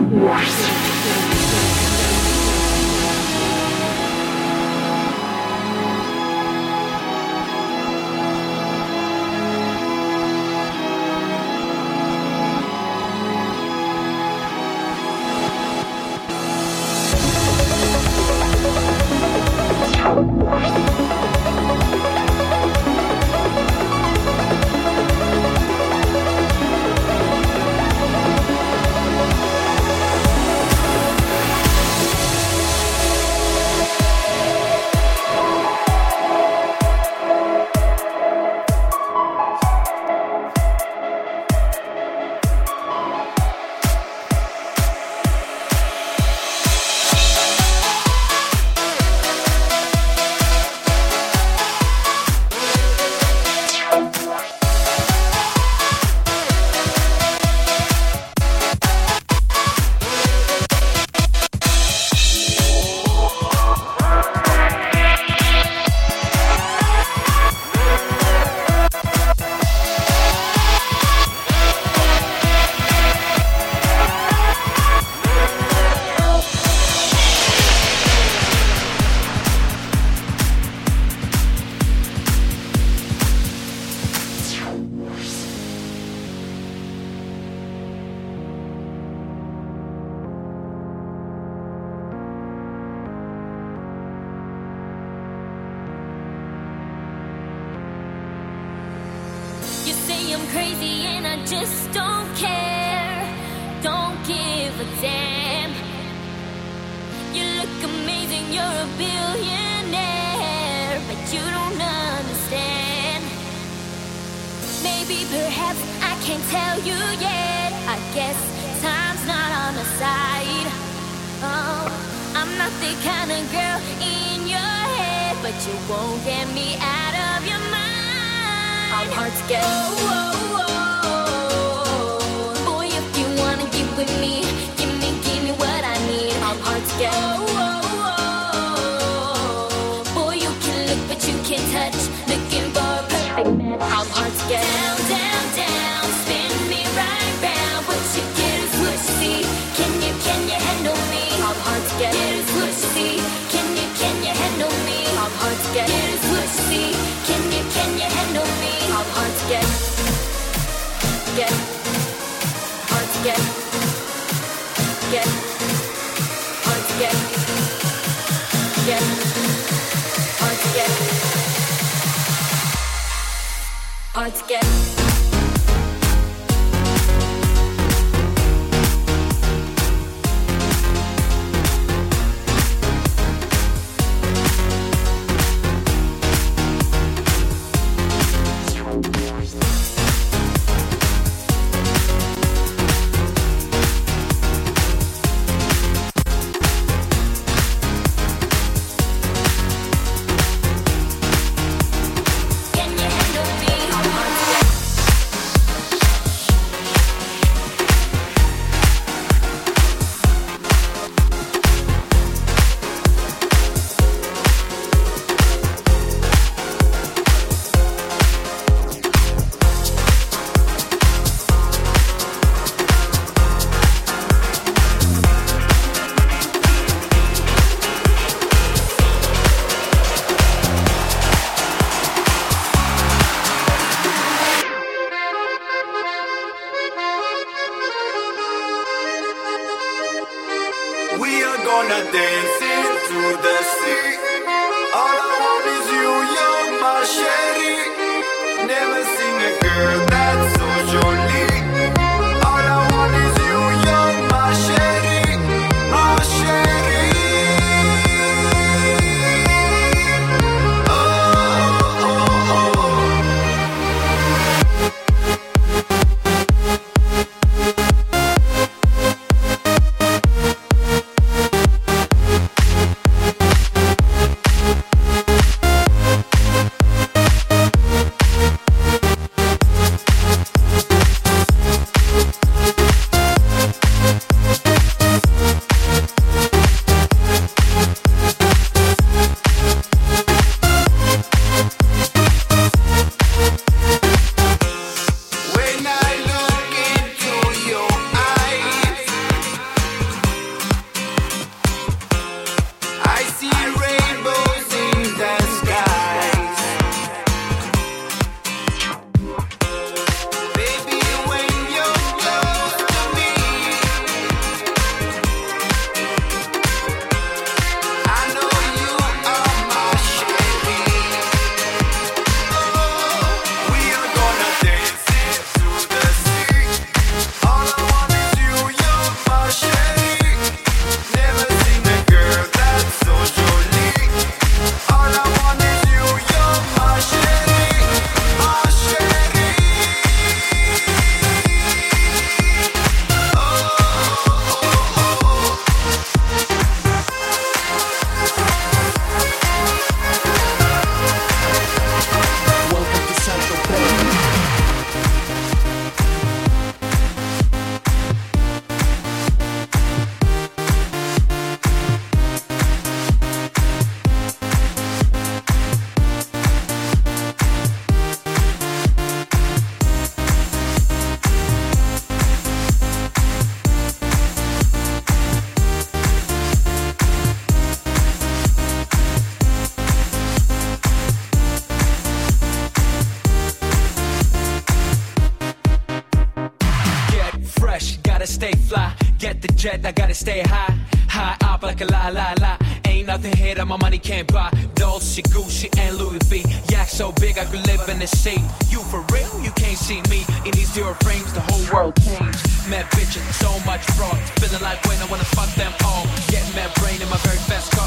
Thank you. Perhaps I can't tell you yet. I guess time's not on the side. Oh, I'm not the kind of girl in your head, but you won't get me out of your mind. I'm hard to get. Whoa, whoa, whoa. Jet, I gotta stay high. High up like a la la la. Ain't nothing here that my money can't buy. Dolce, Gucci, and Louis V. Yak so big I could live in the sea. You for real? You can't see me in these zero frames. The whole world changed. Mad bitches, so much fraud. Feeling like when I wanna fuck them all. Get mad brain in my very best car.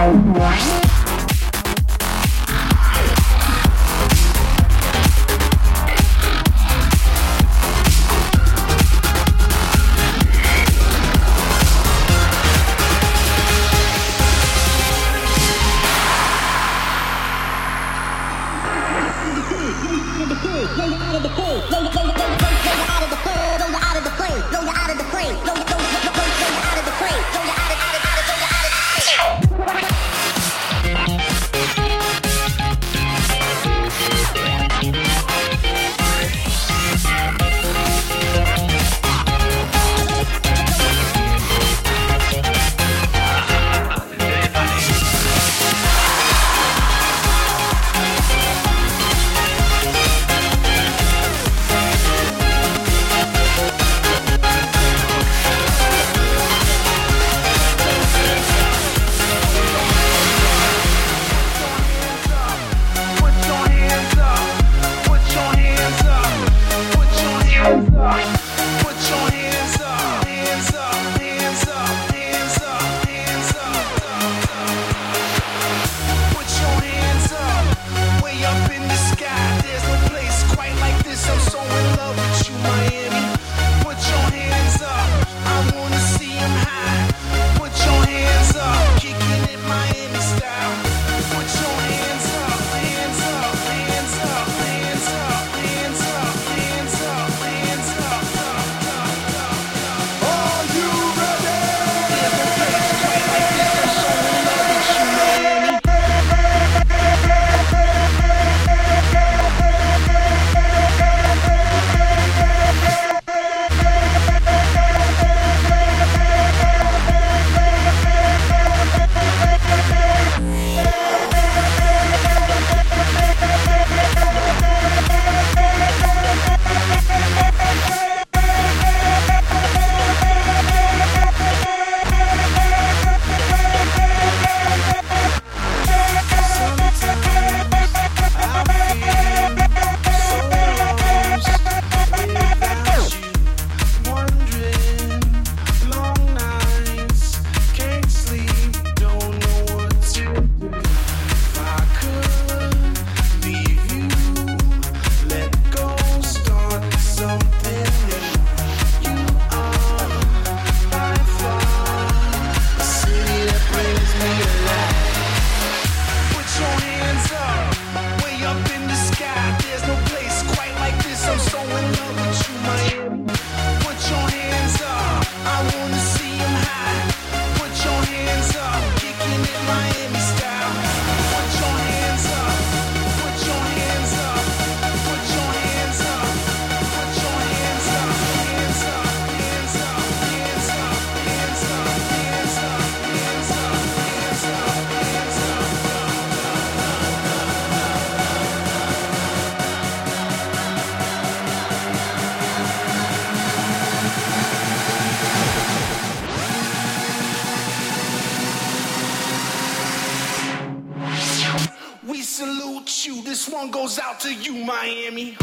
Música salute you. This one goes out to you, Miami.